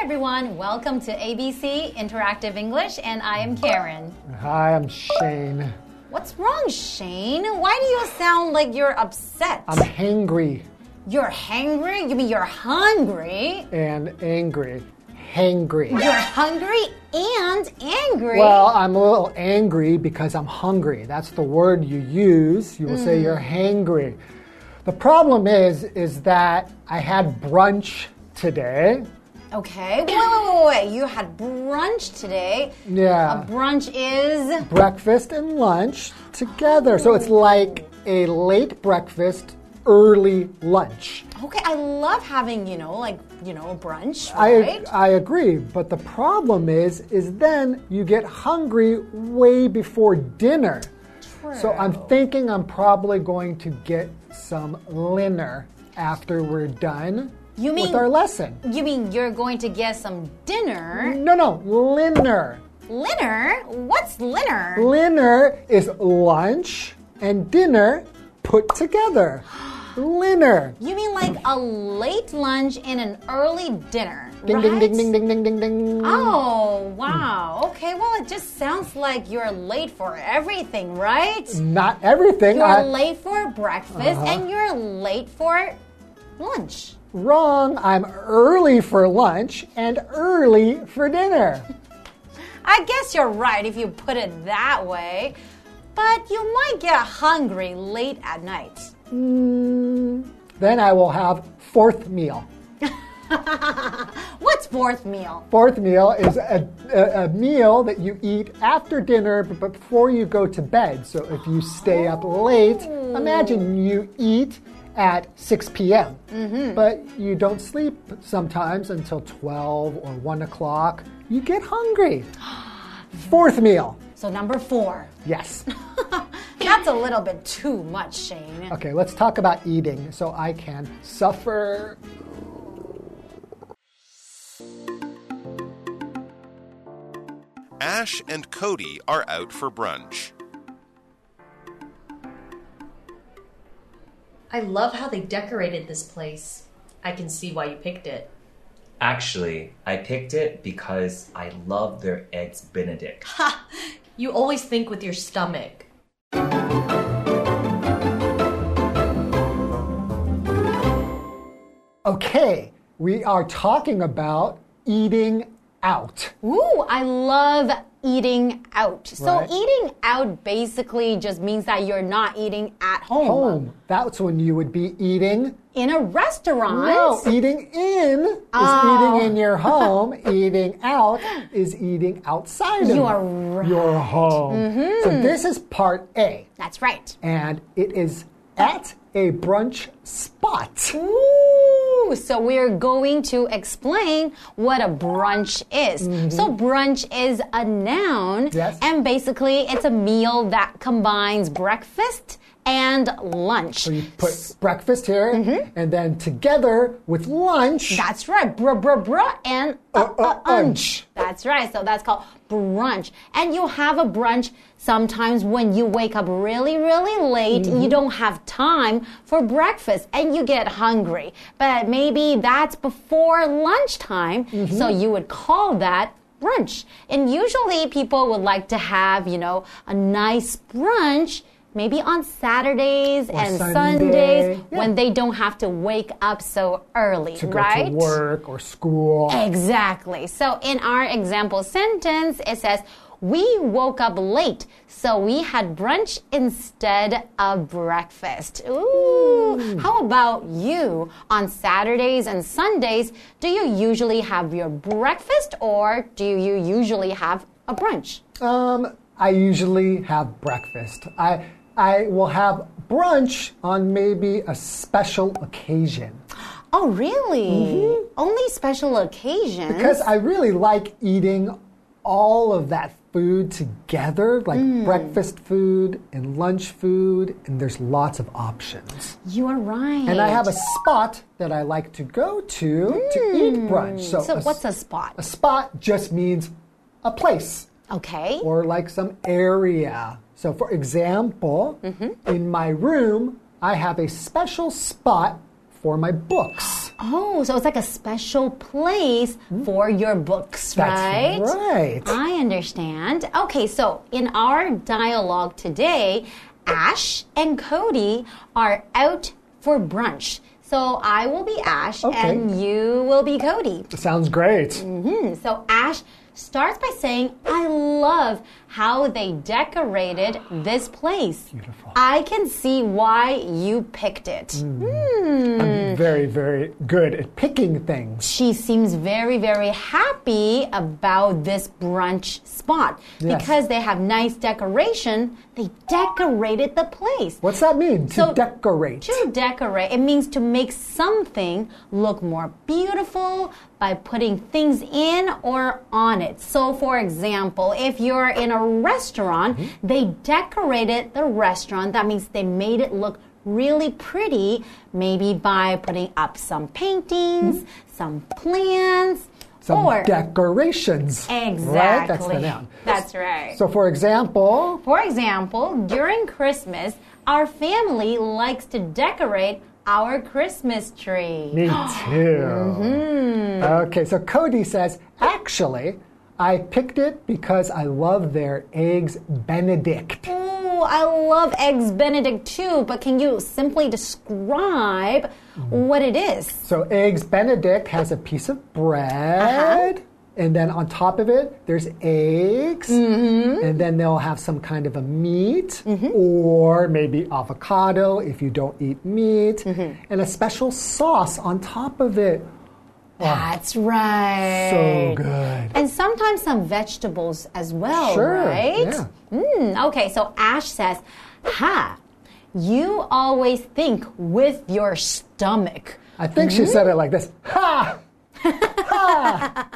everyone. Welcome to ABC Interactive English, and I am Karen. Hi, I'm Shane. What's wrong, Shane? Why do you sound like you're upset? I'm hangry You're hangry? You mean you're hungry? and angry. Hangry. You're hungry and angry. Well, I'm a little angry because I'm hungry. That's the word you use. You will say mm. you're hangry. The problem is, is that I had brunch today. Okay. Wait, wait, wait, wait. You had brunch today. Yeah. A brunch is. breakfast and lunch together. So it's like a late breakfast, early lunch. Okay, I love having, you know, like, you know, brunch, I. I agree, but the problem is is then you get hungry way before dinner. True. So I'm thinking I'm probably going to get some dinner after we're done You with mean- our lesson. you mean you're going to get some dinner? No, no, linner. Linner? What's linner? Linner is lunch and dinner put together. Linner. You mean like a late lunch and an early dinner? Ding right? ding ding ding ding ding ding ding. Oh, wow. Hmm. Okay, well, it just sounds like you're late for everything, right? Not everything. You're I, late for breakfast uh-huh. and you're late for lunch. Wrong. I'm early for lunch and early for dinner. I guess you're right if you put it that way. But you might get hungry late at night. Hmm. Then I will have fourth meal. What's fourth meal? Fourth meal is a, a, a meal that you eat after dinner but before you go to bed. So if you stay up late, imagine you eat at 6 p.m., mm-hmm. but you don't sleep sometimes until 12 or 1 o'clock. You get hungry. Fourth meal. So, number four. Yes. That's a little bit too much, Shane. Okay, let's talk about eating so I can suffer. Ash and Cody are out for brunch. I love how they decorated this place. I can see why you picked it. Actually, I picked it because I love their eggs Benedict. Ha! You always think with your stomach. Okay, we are talking about eating out. Ooh, I love eating out. So, Right. eating out basically just means that you're not eating at home. Home. That's when you would be eating. In a restaurant. No, eating in is Oh. eating in your home. eating out is eating outside You of right. your home. So mm-hmm. this is part A, That's right. and it is at a brunch spot. Ooh, so we're going to explain what a brunch is. Mm-hmm. So brunch is a noun Yes. and basically it's a meal that combines breakfast and lunch. So you put breakfast here, Mm-hmm. and then together with lunch. That's right, bruh, bruh, bruh, and uh, Uh, uh, uh, unch. That's right, so that's called brunch. And you have a brunch sometimes when you wake up really, really late, you don't have time for breakfast and you get hungry. But maybe that's before lunchtime, so you would call that brunch. And usually people would like to have, you know, a nice brunch. Maybe on Saturdays and Sunday. Sundays Yeah. when they don't have to wake up so early, to go right? to work or school. Exactly. So in our example sentence, it says, We woke up late, so we had brunch instead of breakfast. Ooh. How about you? On Saturdays and Sundays, do you usually have your breakfast or do you usually have a brunch? Um, I usually have breakfast. I I will have brunch on maybe a special occasion Oh, really? Mm-hmm. Only special occasions? because I really like eating all of that food together, like mm. breakfast food and lunch food, and there's lots of options. you are right. And I have a spot that I like to go to to eat mm. brunch. So, So a, what's a spot? a spot just means a place. Okay. or like some area. So, for example, Mm-hmm. in my room, I have a special spot for my books. Oh, so it's like a special place for your books, right? That's right. I understand. Okay, so in our dialogue today, Ash and Cody are out for brunch. So I will be Ash Okay. and you will be Cody. Sounds great. Hmm, So Ash starts by saying, I love how they decorated this place. Beautiful. I can see why you picked it. Hmm. I'm very, very good at picking things. She seems very, very happy about this brunch spot Yes. because they have nice decoration. They decorated the place. What's that mean? To So- decorate. To decorate, it means to make something look more beautiful by putting things in or on it. So, for example, if you're in a restaurant, mm-hmm. they decorated the restaurant. That means they made it look really pretty, maybe by putting up some paintings, mm-hmm. some plants, Some or decorations. exactly. Right? That's the noun. That's right. So, for example, For example, during Christmas, our family likes to decorate our Christmas tree. me too. Mm-hmm. Okay, so Cody says, actually, I picked it because I love their eggs Benedict. Ooh, I love eggs Benedict too, but can you simply describe mm-hmm. what it is? So, eggs Benedict has a piece of bread. Uh-huh. And then on top of it, there's eggs. Mm-hmm. And then they'll have some kind of a meat, mm-hmm. or maybe avocado if you don't eat meat, mm-hmm. and a special sauce on top of it. That's right. So good. And sometimes some vegetables as well, Sure, right? yeah. Mm, okay, so Ash says, Ha, you always think with your stomach. I think she said it like this Ha! Ha!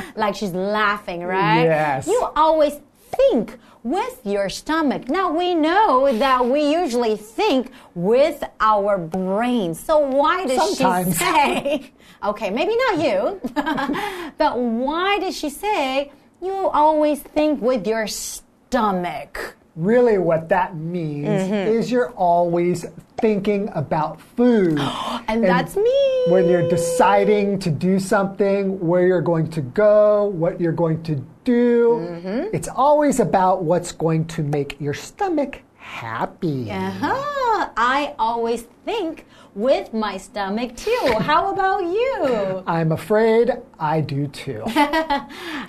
like she's laughing, right? Yes. You always think with your stomach. Now we know that we usually think with our brain. So why does Sometimes. she say? Okay, maybe not you. but why does she say you always think with your stomach? Really, what that means mm-hmm. is you're always thinking about food. And, that's me. When you're deciding to do something, where you're going to go, what you're going to do, mm-hmm. it's always about what's going to make your stomach happy. Uh-huh. I always think with my stomach too. How about you? I'm afraid I do too.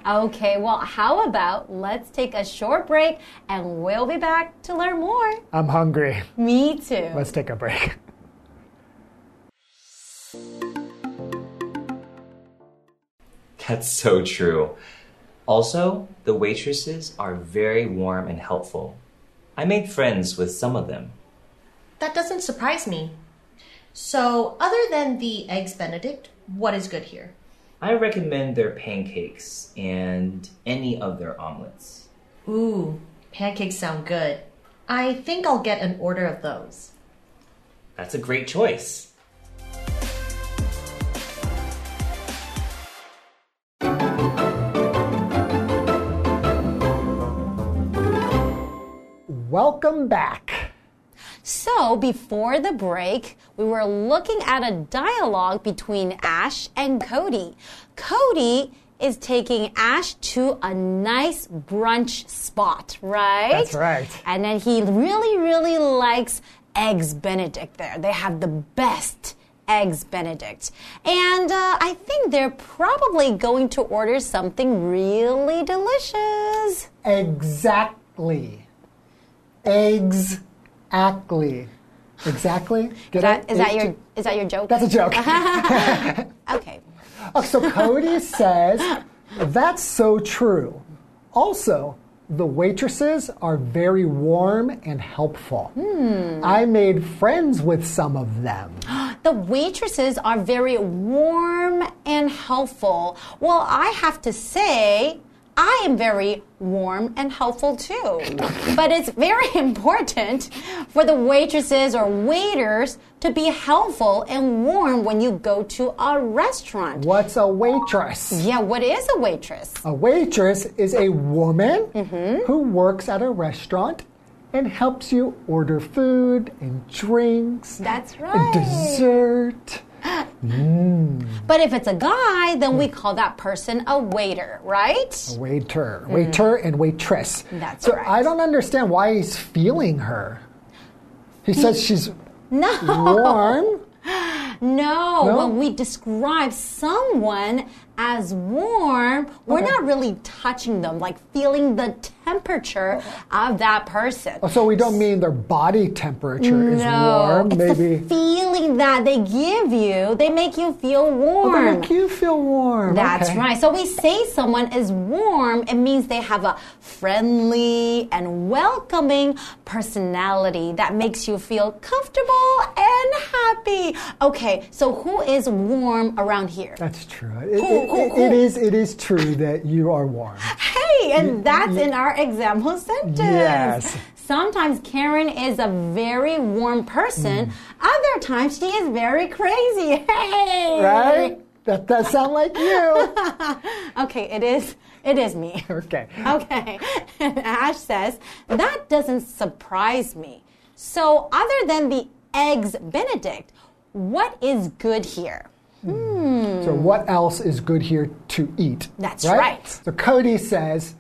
Okay, well, how about let's take a short break and we'll be back to learn more. I'm hungry. Me too. Let's take a break. That's so true. Also, the waitresses are very warm and helpful. I made friends with some of them. That doesn't surprise me. So, other than the eggs Benedict, what is good here? I recommend their pancakes and any of their omelets. Ooh, pancakes sound good. I think I'll get an order of those. That's a great choice. Welcome back. So, before the break, we were looking at a dialogue between Ash and Cody. Cody is taking Ash to a nice brunch spot, right? That's right. And then he really, really likes Eggs Benedict there. They have the best Eggs Benedict. And uh, I think they're probably going to order something really delicious. Exactly. Eggs. Actly. Exactly? Get Is that, that your is that your joke? That's a joke. okay. Oh, so Cody says, that's so true. Also, the waitresses are very warm and helpful. Hmm. I made friends with some of them. The waitresses are very warm and helpful. Well, I have to say, I am very warm and helpful too. but it's very important for the waitresses or waiters to be helpful and warm when you go to a restaurant. What's a waitress? Yeah, what is a waitress? A waitress is a woman Mm-hmm. who works at a restaurant and helps you order food and drinks That's right. and right. Dessert. But if it's a guy, then we hmm. call that person a waiter, right? Waiter, hmm. waiter, and waitress. That's so right. I don't understand why he's feeling her. He says she's No. warm. No, No? when we describe someone as warm, we're Okay. not really touching them, like feeling the temperature of that person. Oh, So we don't mean their body temperature is no, warm. it's Maybe the feeling that they give you. They make you feel Oh, they warm. make you feel warm. That's Okay. right. So we say someone is warm, it means they have a friendly and welcoming personality that makes you feel comfortable and happy. Okay, so who is warm around here? That's true. It, Cool, it- cool, it- is. It is true that you are warm. Hey, and that's in our example sentence. Yes. Sometimes Karen is a very warm person. Mm. Other times she is very crazy. Hey. Right? That does sound like you. Okay, it is. It is me. Okay. Okay. And Ash says, that doesn't surprise me. So, other than the eggs Benedict, what is good here? So what else is good here to eat? That's right. So Cody says,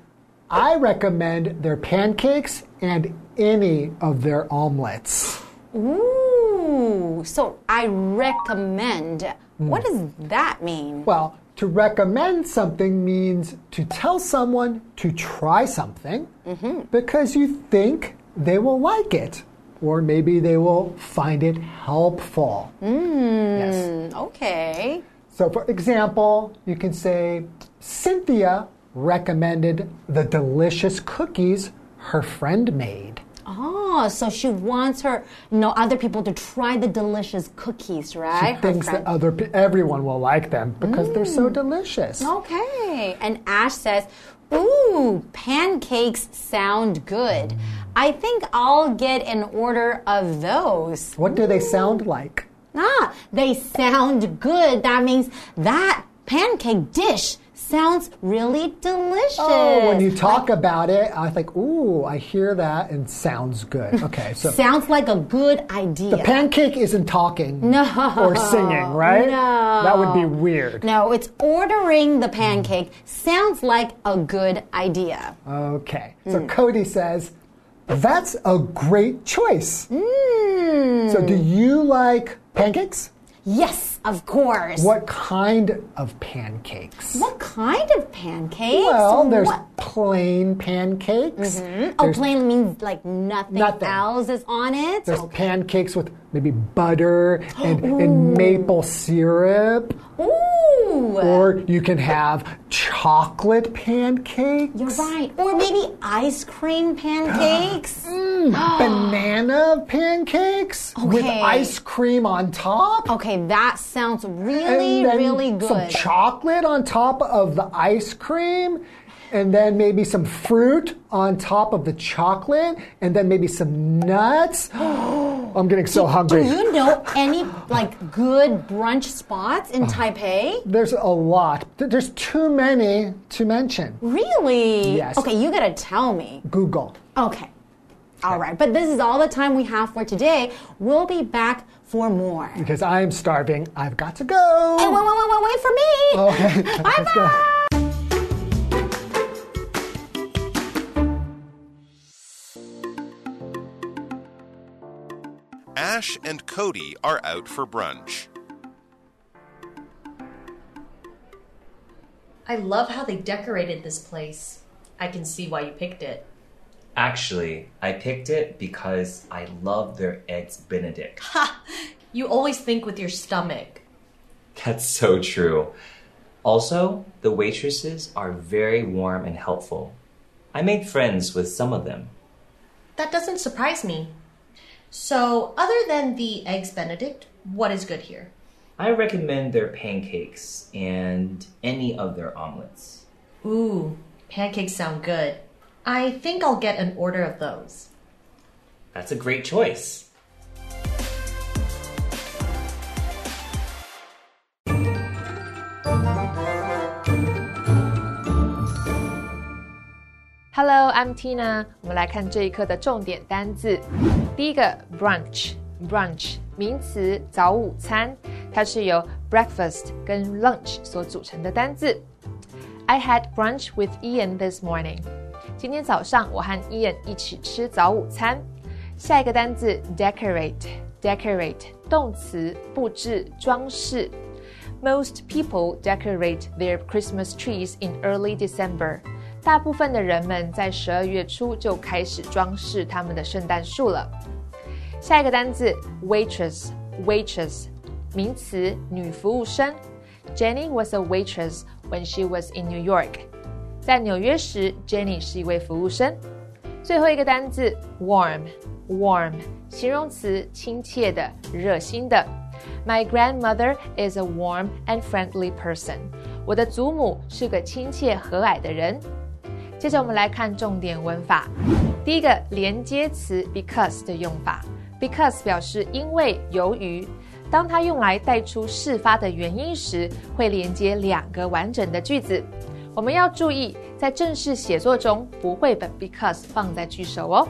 I recommend their pancakes and any of their omelets. Ooh, so I recommend. What does that mean? Well, to recommend something means to tell someone to try something Mm-hmm. because you think they will like it. Or maybe they will find it helpful. Yes. Mm, okay. So, for example, you can say, Cynthia recommended the delicious cookies her friend made. Oh, so she wants her, you know, other people to try the delicious cookies, right? Her Thinks friend. that other everyone will like them because they're so Mm. delicious. Okay. And Ash says, Ooh, pancakes sound good. I think I'll get an order of those. What do they sound like? Ah, they sound good. That means that pancake dish sounds really delicious. Oh, when you talk Like, about it, I think, ooh, I hear that and sounds good. Okay, so sounds like a good idea. the pancake isn't talking No. or singing, right? No. That would be weird. no, it's ordering the pancake sounds like a good idea. Okay, so Hmm. Cody says, that's a great choice. Mm. So, do you like pancakes? Yes, of course. What kind of pancakes? What kind of pancakes? Well, there's What- plain pancakes. Mm -hmm. Oh, plain means like nothing, Nothing. else is on it. there's Okay. pancakes with maybe butter and, and maple syrup. Ooh, Or you can have chocolate pancakes. you're right. Or maybe ice cream pancakes. Banana pancakes with ice cream on top. okay, that sounds really, really Some chocolate on top of the ice cream. And then maybe some fruit on top of the chocolate, and then maybe some nuts. I'm getting so Do hungry. Do you know any like good brunch spots in uh, Taipei? There's a lot. There's too many to mention. Really? Yes. Okay, you gotta tell me. Google. Okay. All right, but this is all the time we have for today. We'll be back for more. Because I'm starving. I've got to go. Hey, wait, wait, wait, wait, wait for me. Okay. Bye Let's go. bye. Ash and Cody are out for brunch. I love how they decorated this place. I can see why you picked it. Actually, I picked it because I love their eggs Benedict. Ha! You always think with your stomach. That's so true. Also, the waitresses are very warm and helpful. I made friends with some of them. That doesn't surprise me. So, other than the eggs Benedict, what is good here? I recommend their pancakes and any of their omelets. Ooh, pancakes sound good. I think I'll get an order of those. That's a great choice. Hello, I'm Tina。我们来看这一课的重点单字。第一个 brunch，brunch 名词，早午餐。 它是由 breakfast 跟 lunch 所组成的单字。I had brunch with Ian this morning。 今天早上我和 Ian 一起吃早午餐。下一个单字 decorate，decorate 动词布置装饰。Most people decorate their Christmas trees in early December。大部分的人们在十二月初就开始装饰他们的圣诞树了。下一个单字 waitress，waitress 名词女服务生。Jenny was a waitress when she was in New York。 在纽约时，Jenny 是一位服务生。最后一个单字 warm，warm 形容词亲切的、热心的。My grandmother is a warm and friendly person。我的祖母是个亲切和蔼的人。接着我们来看重点文法。第一个连接词 because 的用法，because 表示因为、由于。当它用来带出事发的原因时，会连接两个完整的句子。我们要注意，在正式写作中不会把 because 放在句首哦。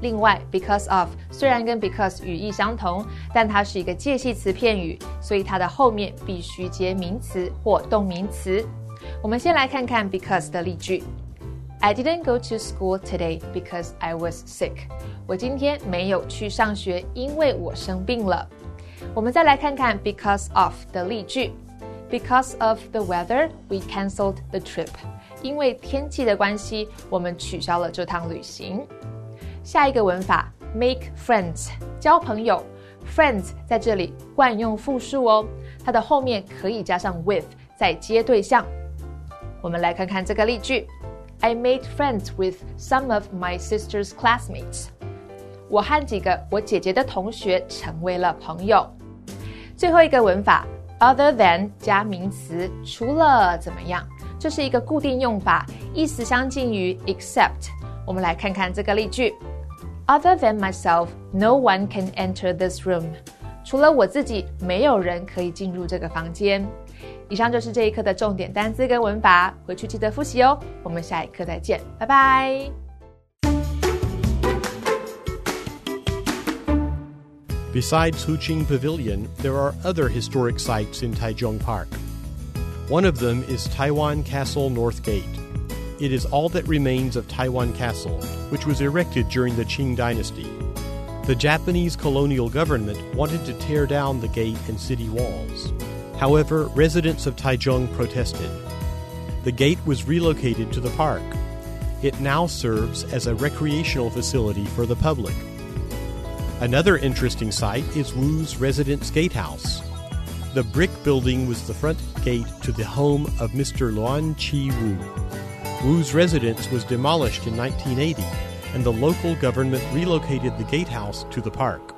另外，because of 虽然跟 because 语义相同，但它是一个介系词片语，所以它的后面必须接名词或动名词。我们先来看看 because 的例句：I didn't go to school today because I was sick。我今天没有去上学，因为我生病了。我们再来看看 because of 的例句：Because of the weather, we cancelled the trip。因为天气的关系，我们取消了这趟旅行。下一个文法 make friends 交朋友，friends 在这里惯用复数哦，它的后面可以加上 with 再接对象。我们来看看这个例句：I made friends with some of my sister's classmates。我和几个我姐姐的同学成为了朋友。最后一个文法，other than 加名词，除了怎么样？这是一个固定用法，意思相近于 except。我们来看看这个例句：Other than myself, no one can enter this room。除了我自己，没有人可以进入这个房间。以上就是这一课的重点单词跟文法，回去记得复习哦。我们下一课再见，拜拜。Besides Huqing Pavilion, there are other historic sites in Taichung Park. One of them is Taiwan Castle North Gate. It is all that remains of Taiwan Castle, which was erected during the Qing dynasty. The Japanese colonial government wanted to tear down the gate and city walls. However, residents of Taichung protested. The gate was relocated to the park. It now serves as a recreational facility for the public. Another interesting site is Wu's residence gatehouse. The brick building was the front gate to the home of Mr. Luan Chi Wu. Wu's residence was demolished in 1980, and the local government relocated the gatehouse to the park.